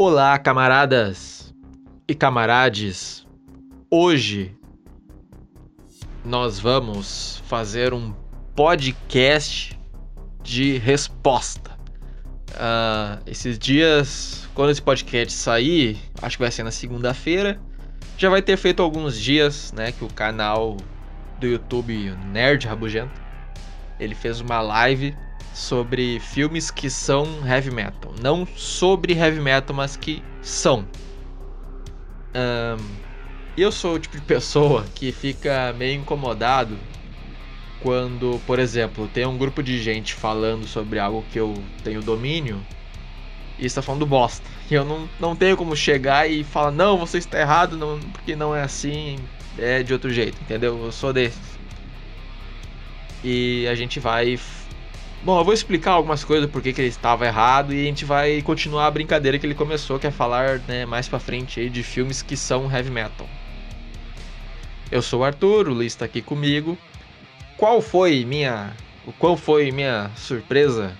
Olá, camaradas e camarades. Hoje nós vamos fazer um podcast de resposta. Uh, esses dias, quando esse podcast sair, acho que vai ser na segunda-feira, já vai ter feito alguns dias, né, que o canal do YouTube Nerd Rabugento, ele fez uma live sobre filmes que são heavy metal. Não sobre heavy metal, mas que são. Um, eu sou o tipo de pessoa que fica meio incomodado quando, por exemplo, tem um grupo de gente falando sobre algo que eu tenho domínio e está falando bosta. E eu não, não tenho como chegar e falar, não, você está errado, não, porque não é assim, é de outro jeito, entendeu? Eu sou desses. E a gente vai Bom, eu vou explicar algumas coisas porque que ele estava errado e a gente vai continuar a brincadeira que ele começou, que é falar né, mais pra frente aí de filmes que são heavy metal. Eu sou o Arthur, o Luiz está aqui comigo. Qual foi minha. Qual foi minha surpresa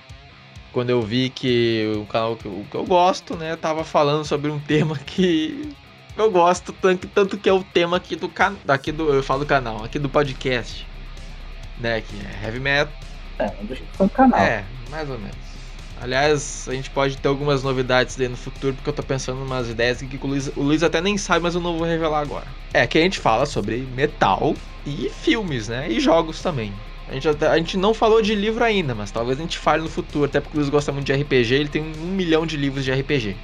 quando eu vi que o canal que eu, que eu gosto, né, tava falando sobre um tema que eu gosto tanto, tanto que é o tema aqui do canal, aqui do eu falo do canal, aqui do podcast, né, que é heavy metal é, do canal. É, mais ou menos. Aliás, a gente pode ter algumas novidades aí no futuro, porque eu tô pensando em umas ideias que o Luiz, o Luiz até nem sabe, mas eu não vou revelar agora. É que a gente fala sobre metal e filmes, né? E jogos também. A gente, até, a gente não falou de livro ainda, mas talvez a gente fale no futuro, até porque o Luiz gosta muito de RPG, ele tem um milhão de livros de RPG.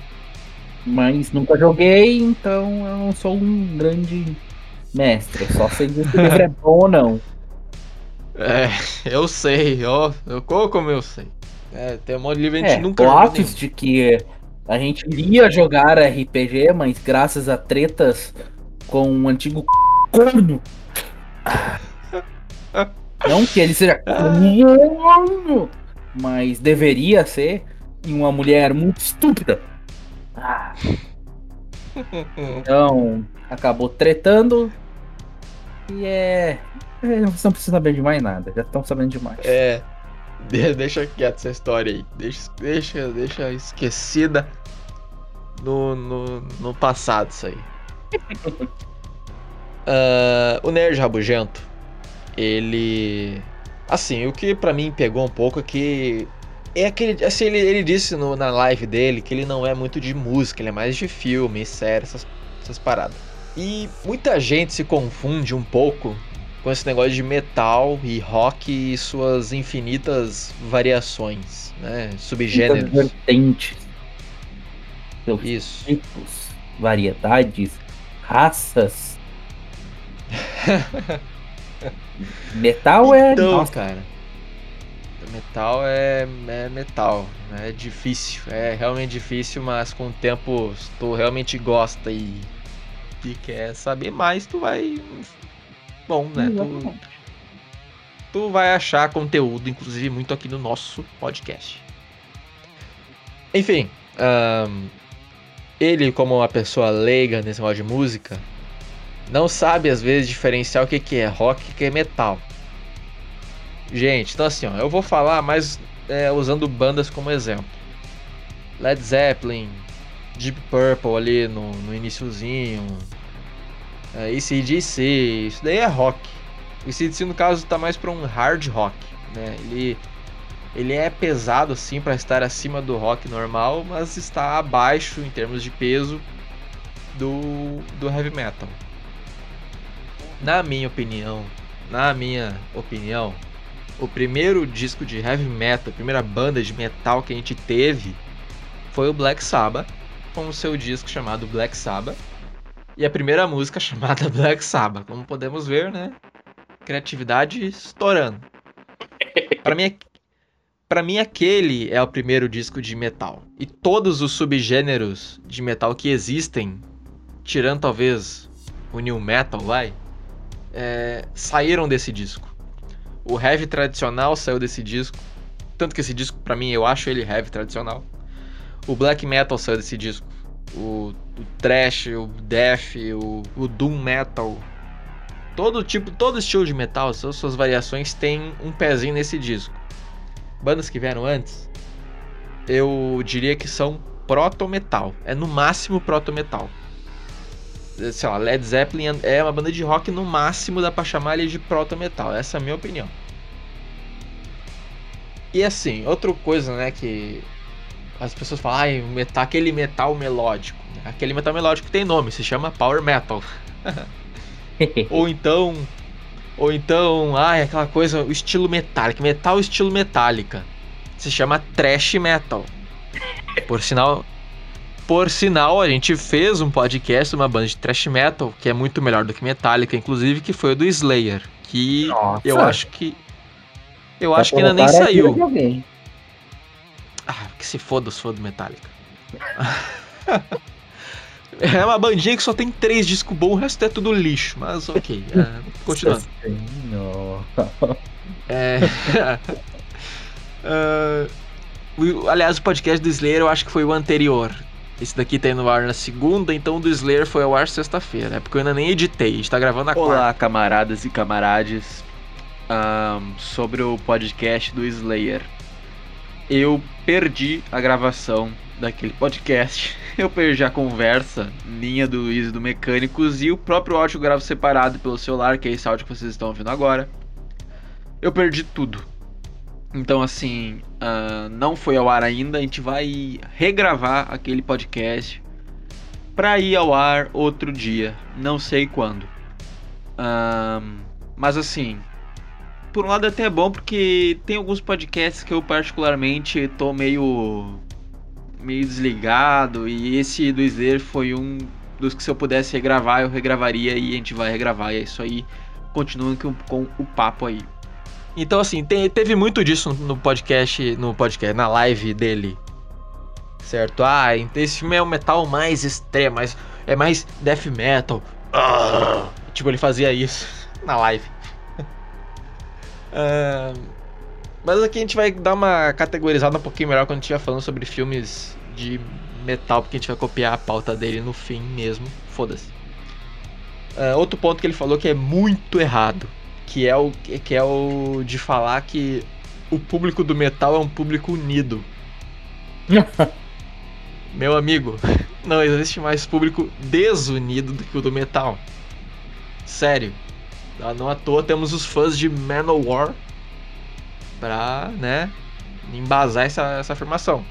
Mas nunca joguei, então eu não sou um grande mestre. Só sei se o livro é bom ou não. É, eu sei, ó. Eu, como eu sei. É, tem um monte de livro a gente é, nunca boatos de que a gente iria jogar RPG, mas graças a tretas com um antigo corno. Não que ele seja corno, mas deveria ser. E uma mulher muito estúpida. Ah. Então, acabou tretando. E é. É, vocês não precisam saber de mais nada, já estão sabendo demais. É. Deixa quieto essa história aí. Deixa, deixa, deixa esquecida no, no, no passado isso aí. uh, o Nerd Rabugento, ele. Assim, o que para mim pegou um pouco é que. É aquele. Assim, ele, ele disse no, na live dele que ele não é muito de música, ele é mais de filme, série, essas, essas paradas. E muita gente se confunde um pouco com esse negócio de metal e rock e suas infinitas variações, né? Subgêneros. vertentes. Isso. Tipos, variedades, raças. metal é. Então, Nossa. cara. Metal é, é metal. É difícil. É realmente difícil, mas com o tempo, se tu realmente gosta e, e quer saber mais, tu vai bom, né? Tu, tu vai achar conteúdo, inclusive, muito aqui no nosso podcast. Enfim, um, ele, como uma pessoa leiga nesse modo de música, não sabe às vezes diferenciar o que, que é rock e o que é metal. Gente, então assim, ó, eu vou falar mais é, usando bandas como exemplo. Led Zeppelin, Deep Purple ali no, no iníciozinho, é, ACDC, isso daí é rock. O ACDC no caso tá mais para um hard rock, né? Ele, ele é pesado assim para estar acima do rock normal, mas está abaixo em termos de peso do, do heavy metal. Na minha opinião, na minha opinião, o primeiro disco de heavy metal, a primeira banda de metal que a gente teve foi o Black Sabbath, com o seu disco chamado Black Sabbath e a primeira música chamada Black Sabbath. Como podemos ver, né? Criatividade estourando. Para mim, para mim aquele é o primeiro disco de metal. E todos os subgêneros de metal que existem, tirando talvez o new metal, vai, é, saíram desse disco. O heavy tradicional saiu desse disco, tanto que esse disco para mim eu acho ele heavy tradicional. O black metal saiu desse disco o, o trash, o death, o, o doom metal, todo tipo, todo estilo de metal, suas, suas variações tem um pezinho nesse disco. Bandas que vieram antes, eu diria que são proto-metal. É no máximo proto-metal. Sei lá, Led Zeppelin é uma banda de rock no máximo dá pra chamar ele de proto-metal. Essa é a minha opinião. E assim, outra coisa, né, que as pessoas falam, ah, metal, aquele metal melódico. Aquele metal melódico tem nome, se chama Power Metal. ou então, ou então, ah, aquela coisa, o estilo metálico, metal estilo metálica. Se chama Trash Metal. Por sinal, por sinal, a gente fez um podcast, uma banda de thrash metal, que é muito melhor do que Metallica, inclusive, que foi o do Slayer. Que Nossa. eu acho que eu Vai acho que ainda nem saiu. Ah, que se foda os fãs do Metallica. é uma bandinha que só tem três discos bons, o resto é tudo lixo, mas ok. É, continuando. é, uh, aliás, o podcast do Slayer eu acho que foi o anterior. Esse daqui tá indo ao ar na segunda, então o do Slayer foi ao ar sexta-feira. É porque eu ainda nem editei, a gente tá gravando a Olá, quarta. camaradas e camarades um, sobre o podcast do Slayer. Eu perdi a gravação daquele podcast. Eu perdi a conversa minha do Luiz do Mecânicos e o próprio áudio gravo separado pelo celular, que é esse áudio que vocês estão ouvindo agora. Eu perdi tudo. Então, assim, uh, não foi ao ar ainda. A gente vai regravar aquele podcast para ir ao ar outro dia. Não sei quando. Uh, mas, assim, por um lado até é bom porque tem alguns podcasts que eu particularmente tô meio meio desligado e esse do Slayer foi um dos que se eu pudesse regravar eu regravaria e a gente vai regravar e é isso aí. Continuando com, com o papo aí. Então assim, tem, teve muito disso no podcast, no podcast, na live dele. Certo? Ah, esse filme é o metal mais extremo, mais, é mais death metal. Ah, tipo, ele fazia isso na live. Uh, mas aqui a gente vai dar uma categorizada um pouquinho melhor quando a gente estiver falando sobre filmes de metal, porque a gente vai copiar a pauta dele no fim mesmo. Foda-se. Uh, outro ponto que ele falou que é muito errado, que é o que é o de falar que o público do metal é um público unido. Meu amigo, não existe mais público desunido do que o do metal. Sério. Ah, não à toa temos os fãs de Manowar pra, né, embasar essa, essa afirmação.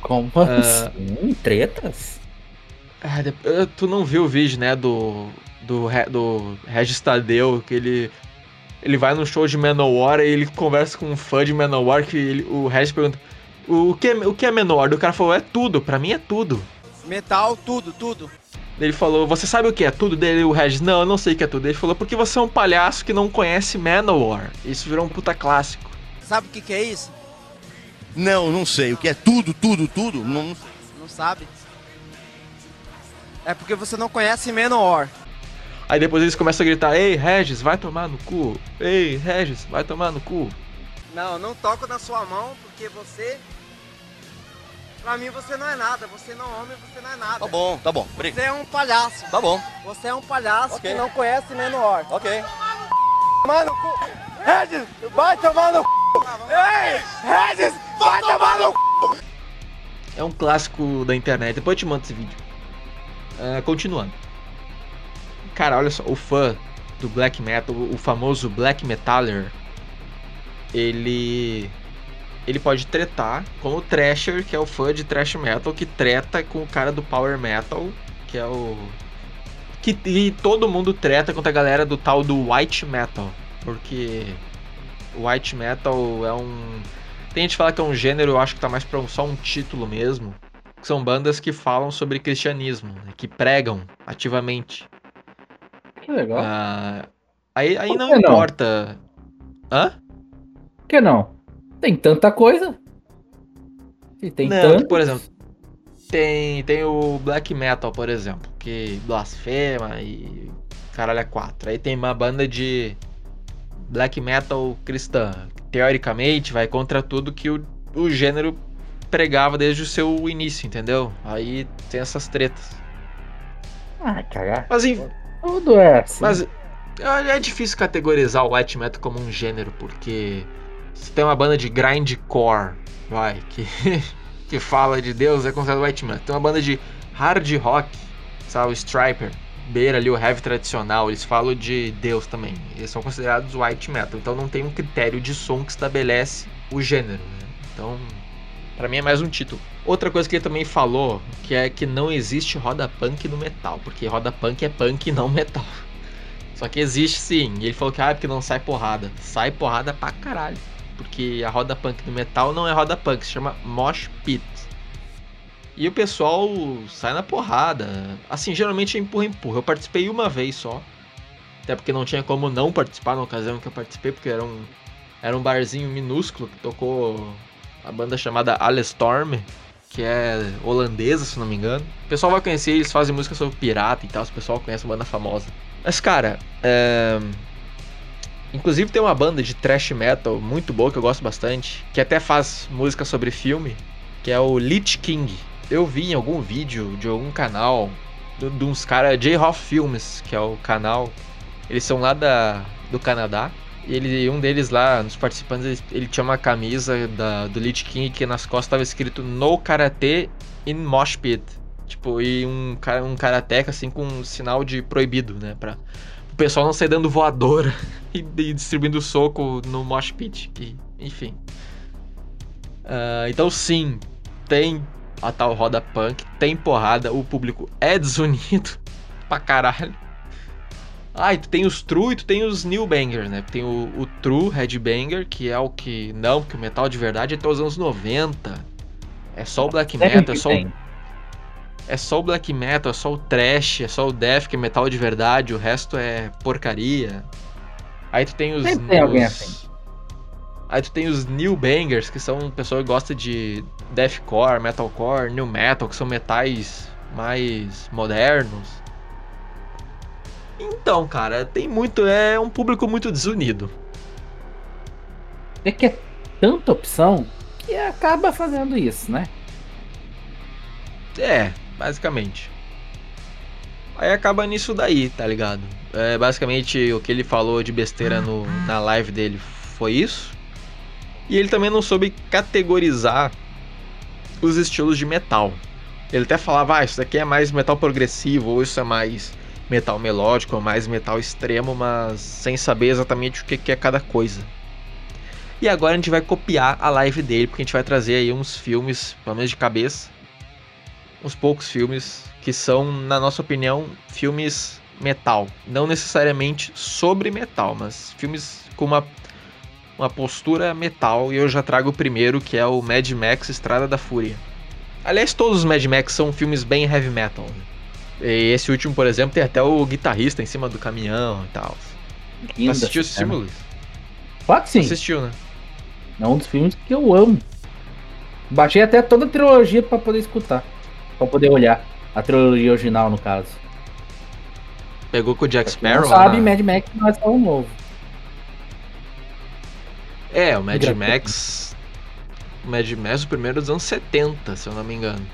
Como uh, assim? Tretas? É, tu não viu o vídeo, né, do, do, do Regis Tadeu, que ele, ele vai no show de Manowar e ele conversa com um fã de Manowar, que ele, o Regis pergunta, o que, é, o que é Manowar? O cara falou, é tudo, pra mim é tudo. Metal, tudo, tudo. Ele falou, você sabe o que é tudo? Dele o Regis, não, eu não sei o que é tudo. Ele falou, porque você é um palhaço que não conhece Manowar. Isso virou um puta clássico. Sabe o que, que é isso? Não, não sei. O que é tudo, tudo, tudo? Não, não sabe? É porque você não conhece Manowar. Aí depois eles começam a gritar, ei, Regis, vai tomar no cu. Ei, Regis, vai tomar no cu. Não, não toco na sua mão porque você Pra mim você não é nada, você não é homem, você não é nada. Tá bom, tá bom. Você é um palhaço. Tá bom. Você é um palhaço okay. que não conhece menor. Ok. Tomar no cu. Regis, vai tomar no cu. Ei, Regis, vai tomar no cu. É um clássico da internet, depois eu te mando esse vídeo. Uh, continuando. Cara, olha só, o fã do black metal, o famoso black metaller, ele ele pode tretar com o Thrasher, que é o fã de thrash metal, que treta com o cara do power metal, que é o que e todo mundo treta contra a galera do tal do white metal, porque o white metal é um tem gente que fala que é um gênero, eu acho que tá mais para só um título mesmo. São bandas que falam sobre cristianismo, né, que pregam ativamente. Que legal. Ah, aí aí não importa. Não? Hã? Que não? Tem tanta coisa. E tem Não, tanto... por exemplo, tem, tem o black metal, por exemplo, que blasfema e caralho é quatro. Aí tem uma banda de black metal cristã, que teoricamente vai contra tudo que o, o gênero pregava desde o seu início, entendeu? Aí tem essas tretas. Ah, cagar. Mas enfim. Tudo é assim. Mas é difícil categorizar o white metal como um gênero, porque você tem uma banda de grindcore, vai, que que fala de Deus é considerado white metal. Tem uma banda de hard rock, sabe, o Striper, beira ali o heavy tradicional, eles falam de Deus também. Eles são considerados white metal, então não tem um critério de som que estabelece o gênero, né? Então, para mim é mais um título. Outra coisa que ele também falou, que é que não existe roda punk no metal, porque roda punk é punk e não metal. Só que existe sim. E ele falou que ah, porque não sai porrada. Sai porrada pra caralho. Porque a roda punk do metal não é roda punk, se chama mosh pit. E o pessoal sai na porrada. Assim, geralmente é empurra, empurra. Eu participei uma vez só. Até porque não tinha como não participar na ocasião que eu participei, porque era um, era um barzinho minúsculo que tocou a banda chamada Alestorm, que é holandesa, se não me engano. O pessoal vai conhecer, eles fazem música sobre pirata e tal, o pessoal conhece a banda famosa. Mas, cara, é... inclusive tem uma banda de thrash metal muito boa que eu gosto bastante, que até faz música sobre filme, que é o Lich King. Eu vi em algum vídeo de algum canal de, uns caras, J-Hoff Films, que é o canal. Eles são lá da, do Canadá. E ele, um deles lá, nos participantes, ele, ele tinha uma camisa da, do Lich King que nas costas estava escrito No Karate in Mosh Pit. Tipo, e um, um karateca assim com um sinal de proibido, né? Pra pessoal não sair dando voadora e, e distribuindo soco no Mosh Pit. Que, enfim. Uh, então, sim, tem a tal roda punk, tem porrada, o público é desunido pra caralho. Ah, e tu tem os true e tu tem os new bangers, né? Tem o, o true headbanger, que é o que. Não, porque o metal de verdade é até os anos 90. É só o black metal, é só o, é só o black metal, é só o trash, é só o death que é metal de verdade, o resto é porcaria. Aí tu tem os. Sempre tem alguém assim. Aí tu tem os new bangers, que são pessoas que gostam de deathcore, metalcore, new metal, que são metais mais modernos. Então, cara, tem muito. É um público muito desunido. É que é tanta opção que acaba fazendo isso, né? É, basicamente. Aí acaba nisso daí, tá ligado? É, basicamente o que ele falou de besteira no, na live dele foi isso. E ele também não soube categorizar os estilos de metal. Ele até falava, ah, isso daqui é mais metal progressivo, ou isso é mais metal melódico, ou mais metal extremo, mas sem saber exatamente o que é cada coisa. E agora a gente vai copiar a live dele, porque a gente vai trazer aí uns filmes, pelo menos de cabeça, uns poucos filmes que são, na nossa opinião, filmes metal. Não necessariamente sobre metal, mas filmes com uma uma postura metal e eu já trago o primeiro, que é o Mad Max Estrada da Fúria. Aliás, todos os Mad Max são filmes bem heavy metal. Né? E esse último, por exemplo, tem até o guitarrista em cima do caminhão e tal. Linda Assistiu esse filme, Luiz? Claro que sim. Assistiu, né? É um dos filmes que eu amo. Baixei até toda a trilogia para poder escutar. Para poder olhar. A trilogia original, no caso. Pegou com o Jack Sparrow? Não sabe, Mad Max não é um novo. É, o Mad Max. O Mad Max, o primeiro dos anos 70, se eu não me engano.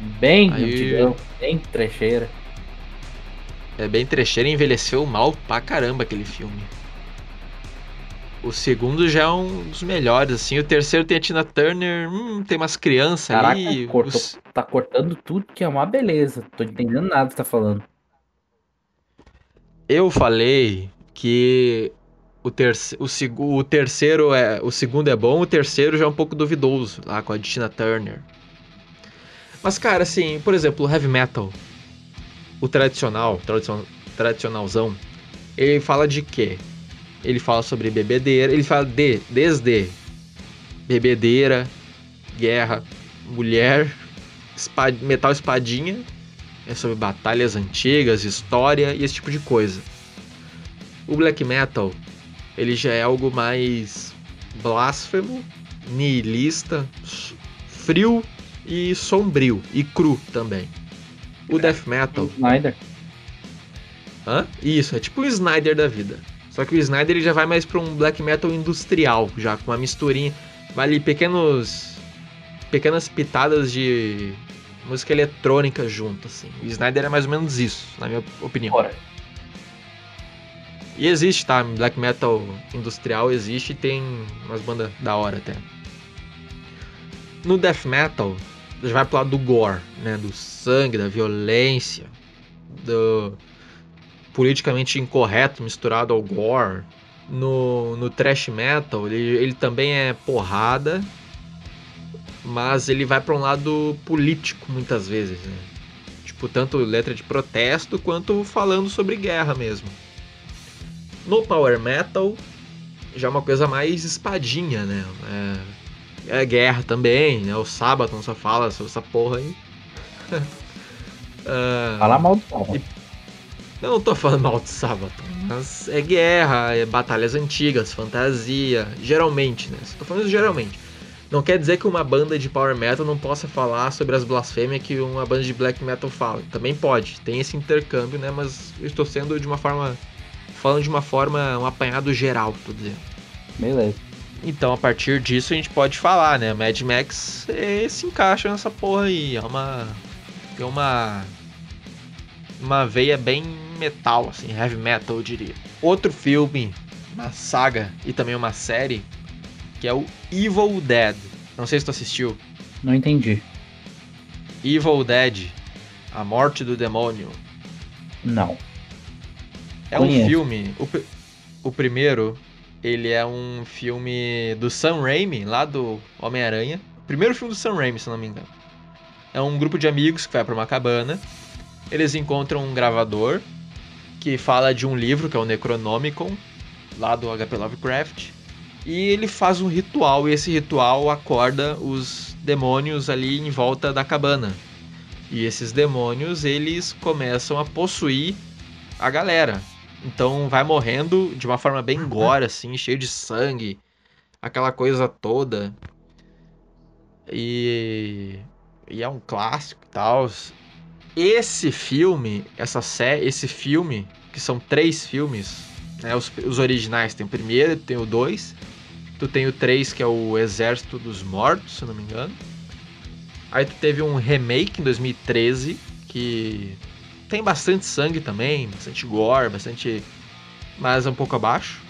Bem Aí... antigão, bem trecheira. É bem trecheira e envelheceu mal pra caramba aquele filme. O segundo já é um dos melhores, assim. O terceiro tem a Tina Turner, hum, tem umas crianças Caraca, ali. Cortou, os... Tá cortando tudo que é uma beleza. Tô entendendo nada que você tá falando. Eu falei que o, terce, o, o terceiro é. O segundo é bom, o terceiro já é um pouco duvidoso, lá com a Tina Turner. Mas, cara, assim, por exemplo, o heavy metal, o tradicional, tradicional tradicionalzão, ele fala de quê? Ele fala sobre bebedeira, ele fala de, desde bebedeira, guerra, mulher, espad, metal espadinha, é sobre batalhas antigas, história e esse tipo de coisa. O black metal ele já é algo mais blasfemo, nihilista, frio e sombrio e cru também. O é, death metal. Snyder. Hã? Isso, é tipo o Snyder da vida. Só que o Snyder ele já vai mais para um black metal industrial, já com uma misturinha, vai ali pequenos pequenas pitadas de música eletrônica junto assim. O Snyder é mais ou menos isso, na minha opinião. Ora. E existe, tá? Black metal industrial existe e tem umas bandas da hora até. No death metal, já vai pro lado do gore, né? Do sangue, da violência, do politicamente incorreto misturado ao gore. No, no thrash metal, ele, ele também é porrada, mas ele vai para um lado político muitas vezes, né? Tipo, tanto letra de protesto quanto falando sobre guerra mesmo. No power metal, já é uma coisa mais espadinha, né? É, é guerra também, né? O Sabaton só fala sobre essa porra aí. Ah, Fala mal do Sabaton. Eu não tô falando mal do Sabaton, mas é guerra, é batalhas antigas, fantasia, geralmente, né? Tô falando isso geralmente. Não quer dizer que uma banda de power metal não possa falar sobre as blasfêmias que uma banda de black metal fala. Também pode, tem esse intercâmbio, né? Mas eu estou sendo de uma forma. falando de uma forma, um apanhado geral, tô dizendo. Beleza. Então, a partir disso, a gente pode falar, né? Mad Max eh, se encaixa nessa porra aí. É uma. Tem uma. Uma veia bem metal, assim, heavy metal, eu diria. Outro filme, uma saga e também uma série, que é o Evil Dead. Não sei se tu assistiu. Não entendi. Evil Dead, A Morte do Demônio. Não. É um Conheço. filme. O, o primeiro, ele é um filme do Sam Raimi, lá do Homem-Aranha. Primeiro filme do Sam Raimi, se não me engano. É um grupo de amigos que vai pra uma cabana. Eles encontram um gravador que fala de um livro que é o Necronomicon, lá do HP Lovecraft. E ele faz um ritual, e esse ritual acorda os demônios ali em volta da cabana. E esses demônios, eles começam a possuir a galera. Então vai morrendo de uma forma bem gore, assim, cheio de sangue, aquela coisa toda. E, e é um clássico e tal. Esse filme, essa série, esse filme, que são três filmes, né, os, os originais, tem o primeiro, tem o dois, tu tem o três que é o Exército dos Mortos, se não me engano. Aí tu teve um remake em 2013 que tem bastante sangue também, bastante gore, bastante. Mas é um pouco abaixo.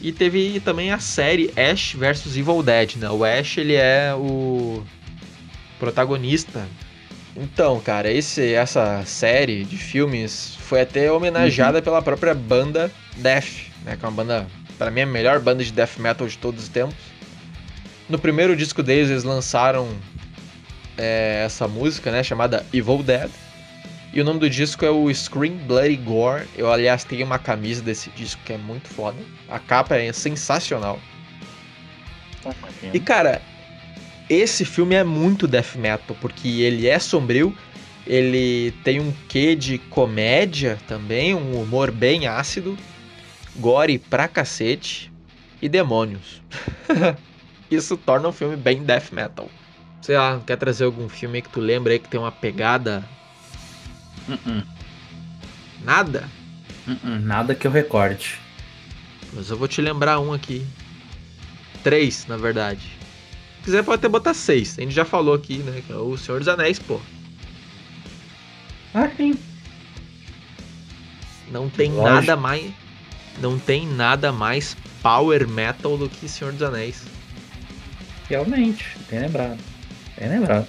E teve também a série Ash vs Evil Dead, né? O Ash ele é o protagonista. Então, cara, esse, essa série de filmes foi até homenageada pela própria banda Death, né? Que é uma banda, para mim, a melhor banda de death metal de todos os tempos. No primeiro disco deles, eles lançaram é, essa música, né? Chamada Evil Dead. E o nome do disco é o Scream Bloody Gore. Eu, aliás, tenho uma camisa desse disco que é muito foda. A capa é sensacional. E, cara, esse filme é muito death metal, porque ele é sombrio, ele tem um quê de comédia também, um humor bem ácido, gore pra cacete e demônios. Isso torna um filme bem death metal. Sei lá, quer trazer algum filme aí que tu lembra aí que tem uma pegada? Uh-uh. Nada? Uh-uh. Nada que eu recorde. Mas eu vou te lembrar um aqui. Três, na verdade. Se quiser pode até botar seis. A gente já falou aqui, né? Que é o Senhor dos Anéis, pô. Ah, sim. Não tem Lógico. nada mais. Não tem nada mais power metal do que Senhor dos Anéis. Realmente. Bem lembrado. Bem lembrado.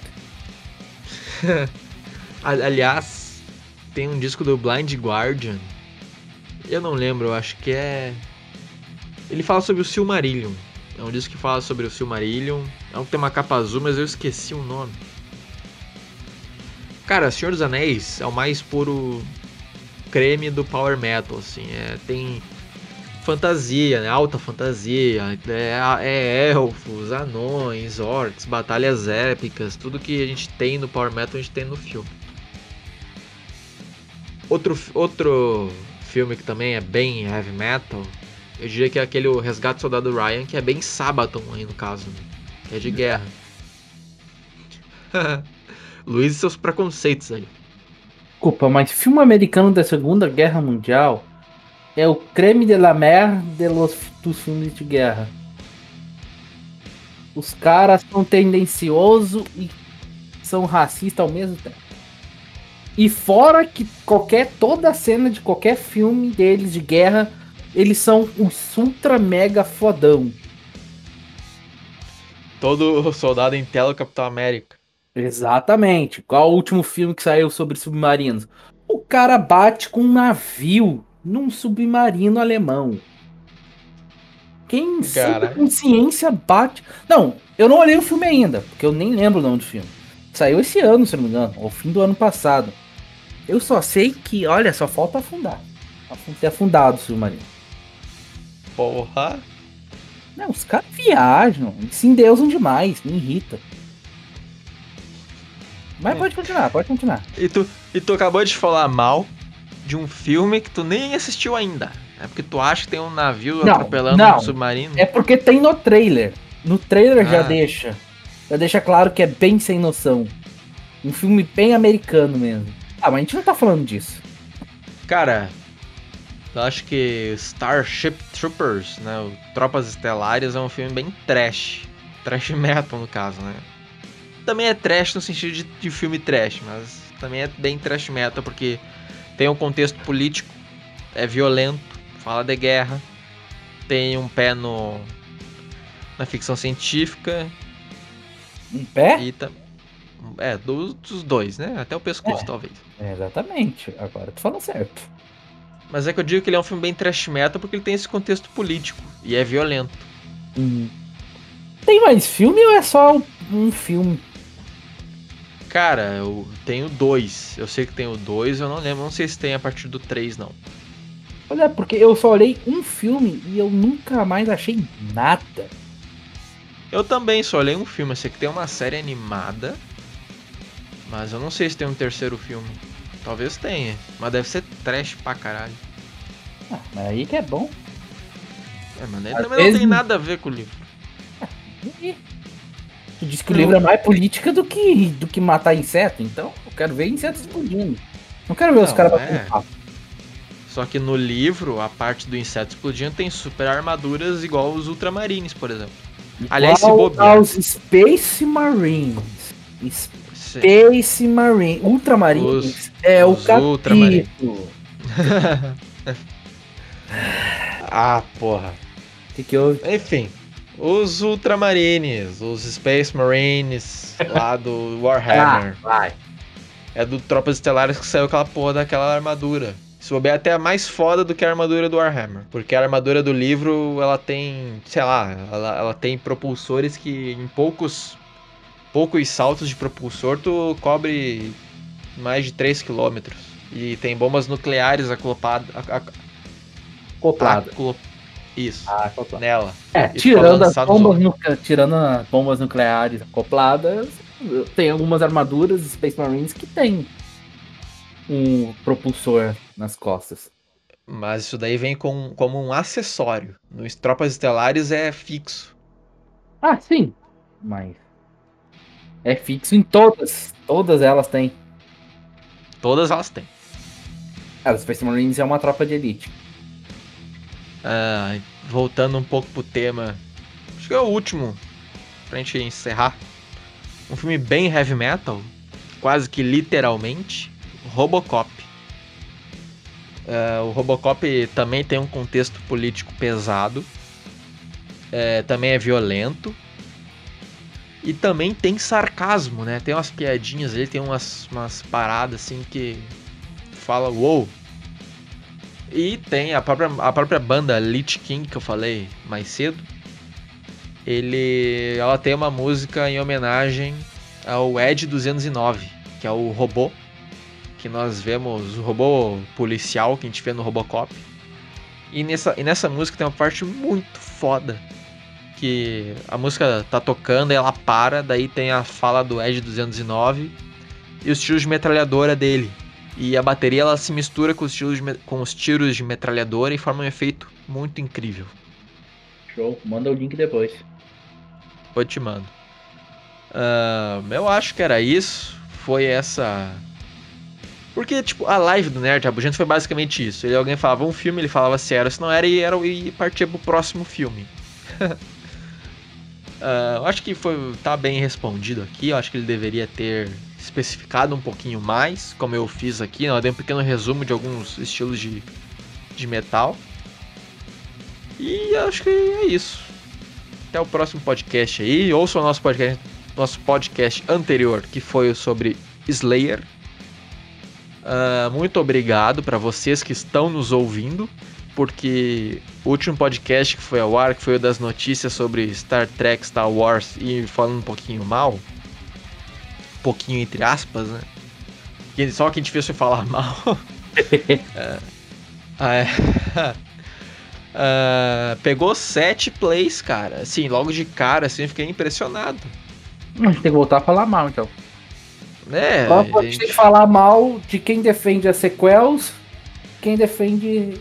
Aliás, tem um disco do Blind Guardian. Eu não lembro, eu acho que é. Ele fala sobre o Silmarillion. É um disco que fala sobre o Silmarillion. É um que tem uma capa azul, mas eu esqueci o nome. Cara, Senhor dos Anéis é o mais puro creme do power metal, assim. É, tem fantasia, né? Alta fantasia. É, é elfos, anões, orcs, batalhas épicas. Tudo que a gente tem no power metal a gente tem no filme. Outro, outro filme que também é bem heavy metal, eu diria que é aquele O Resgate do Soldado Ryan, que é bem Sabaton aí no caso, né? que é de guerra. Luiz e seus preconceitos aí. Desculpa, mas filme americano da Segunda Guerra Mundial é o creme de la mer de los, dos filmes de guerra. Os caras são tendenciosos e são racistas ao mesmo tempo. E fora que qualquer toda a cena de qualquer filme deles de guerra, eles são os ultra mega fodão. Todo soldado em tela Capitão América. Exatamente. Qual o último filme que saiu sobre submarinos? O cara bate com um navio num submarino alemão. Quem Caraca. consciência bate. Não, eu não olhei o filme ainda, porque eu nem lembro o nome do filme. Saiu esse ano, se não me engano, ou fim do ano passado. Eu só sei que, olha, só falta afundar. Afun- Ter afundado o submarino. Porra. Não, os caras viajam, se endeusam demais, me irrita. Mas É. pode continuar, pode continuar. E tu, e tu acabou de falar mal de um filme que tu nem assistiu ainda. É porque tu acha que tem um navio Não, atropelando não. um submarino? É porque tem no trailer. No trailer já Ah. deixa. Já deixa claro que é bem sem noção. Um filme bem americano mesmo. Ah, mas a gente não tá falando disso. Cara, eu acho que Starship Troopers, né? o Tropas Estelares é um filme bem trash. Trash metal, no caso, né? Também é trash no sentido de, de filme trash, mas também é bem trash metal porque tem um contexto político, é violento, fala de guerra, tem um pé no na ficção científica Um pé? e é dos, dos dois, né? Até o pescoço É. talvez. É, exatamente. Agora tu falou certo. Mas é que eu digo que ele é um filme bem trash metal porque ele tem esse contexto político e é violento. Hum. Tem mais filme ou é só um filme? Cara, eu tenho dois. Eu sei que tem o dois, eu não lembro. Não sei se tem a partir do três, não. Olha, porque eu só olhei um filme e eu nunca mais achei nada. Eu também só olhei um filme. Eu sei que tem uma série animada. Mas eu não sei se tem um terceiro filme. Talvez tenha. Mas deve ser trash pra caralho. Ah, mas aí que é bom. É, mano, aí Às também não vezes- tem nada a ver com o livro. E- Tu disse que o livro é mais política do que, do que matar inseto, então eu quero ver insetos explodindo. Não quero ver os Não, caras é. batendo. Só que no livro, a parte do inseto explodindo tem super armaduras igual os ultramarines, por exemplo. Aliás, se Igual bobear. aos Space Marines. Sim. Space Marines. Ultramarines Os- é o os Ultramarines. capítulo. Ah, porra. O que que houve? Enfim, os Ultramarines, os Space Marines lá do Warhammer. Ah, vai. É do Tropas Estelares que saiu aquela porra daquela armadura. Se bobear é até mais foda do que a armadura do Warhammer. Porque a armadura do livro, ela tem, sei lá, ela, ela tem propulsores que em poucos poucos saltos de propulsor tu cobre mais de 3 km. E tem bombas nucleares acopladas. Acoplado. Isso, Ah, acoplado. nela. É, E tirando as, lançado bombas nucle- tirando as bombas nucleares acopladas, tem algumas armaduras Space Marines que tem um propulsor nas costas. Mas isso daí vem com, como um acessório. Nos Tropas Estelares é fixo. Ah, sim. Mas. É fixo em todas. Todas elas têm. Todas elas têm. Ah, os Space Marines é uma tropa de elite. Ah, voltando um pouco pro tema. Acho que é o último. Pra gente encerrar. Um filme bem heavy metal. Quase que literalmente. Robocop. Ah, o Robocop também tem um contexto político pesado. É, também é violento. E também tem sarcasmo, né? Tem umas piadinhas ali, tem umas, umas paradas assim que fala, uou. E tem a própria, a própria banda Lich King que eu falei mais cedo. Ele, ela tem uma música em homenagem ao Ed 209, que é o robô que nós vemos, o robô policial que a gente vê no Robocop. E nessa, e nessa música tem uma parte muito foda que a música tá tocando, ela para, daí tem a fala do Edge 209 e os tiros de metralhadora dele. E a bateria ela se mistura com os tiros de, com os tiros de metralhadora e forma um efeito muito incrível. Show. Manda o link depois. Eu te mando. Ah, eu acho que era isso. Foi essa. Porque, tipo, a live do Nerd Rabugento foi basicamente isso. Ele, alguém falava um filme, ele falava se era, se não era, e, era, e partia pro próximo filme. Eu acho que foi, tá bem respondido aqui. Eu acho que ele deveria ter especificado um pouquinho mais, como eu fiz aqui. Eu dei um pequeno resumo de alguns estilos de, de metal. E acho que é isso. até o próximo podcast aí. Ouça o nosso podcast, nosso podcast anterior, que foi sobre Slayer. Uh, muito obrigado para vocês que estão nos ouvindo, porque o último podcast que foi ao ar, que foi o das notícias sobre Star Trek, Star Wars e falando um pouquinho mal, um pouquinho entre aspas, né? Só que a gente fez foi falar mal. é, é, uh, pegou sete plays, cara. Assim, logo de cara, assim, fiquei impressionado. A gente tem que voltar a falar mal, então. É, a gente... gente tem que falar mal de quem defende as sequels, quem defende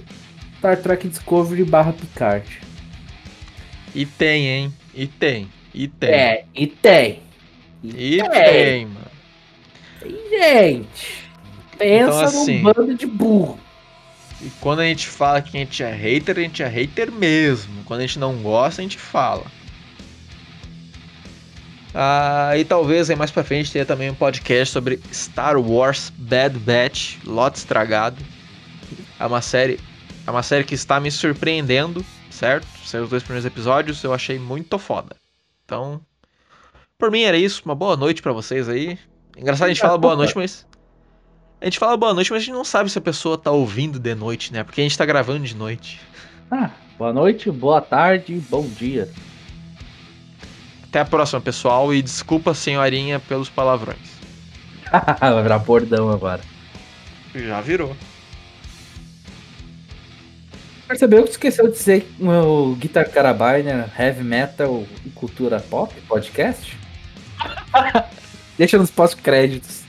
Star Trek Discovery barra Picard. E tem, hein? E tem. E tem. É, e tem. E, e tem. tem, mano. E, gente, pensa então, assim, num bando de burro. E quando a gente fala que a gente é hater, a gente é hater mesmo. Quando a gente não gosta, a gente fala. Ah, e talvez aí mais pra frente tenha também um podcast sobre Star Wars Bad Batch, Lote Estragado. É uma série, é uma série que está me surpreendendo, certo? Saiu os dois primeiros episódios, eu achei muito foda. Então, por mim era isso. Uma boa noite para vocês aí. Engraçado a gente fala boa noite, mas a gente fala boa noite, mas a gente não sabe se a pessoa tá ouvindo de noite, né? Porque a gente tá gravando de noite. Ah, boa noite, boa tarde, bom dia. Até a próxima, pessoal, e desculpa, senhorinha, pelos palavrões. Vai virar bordão agora. Já virou. Percebeu que esqueceu de dizer o Guitar Carabiner Heavy Metal e Cultura Pop podcast? Deixa nos pós-créditos.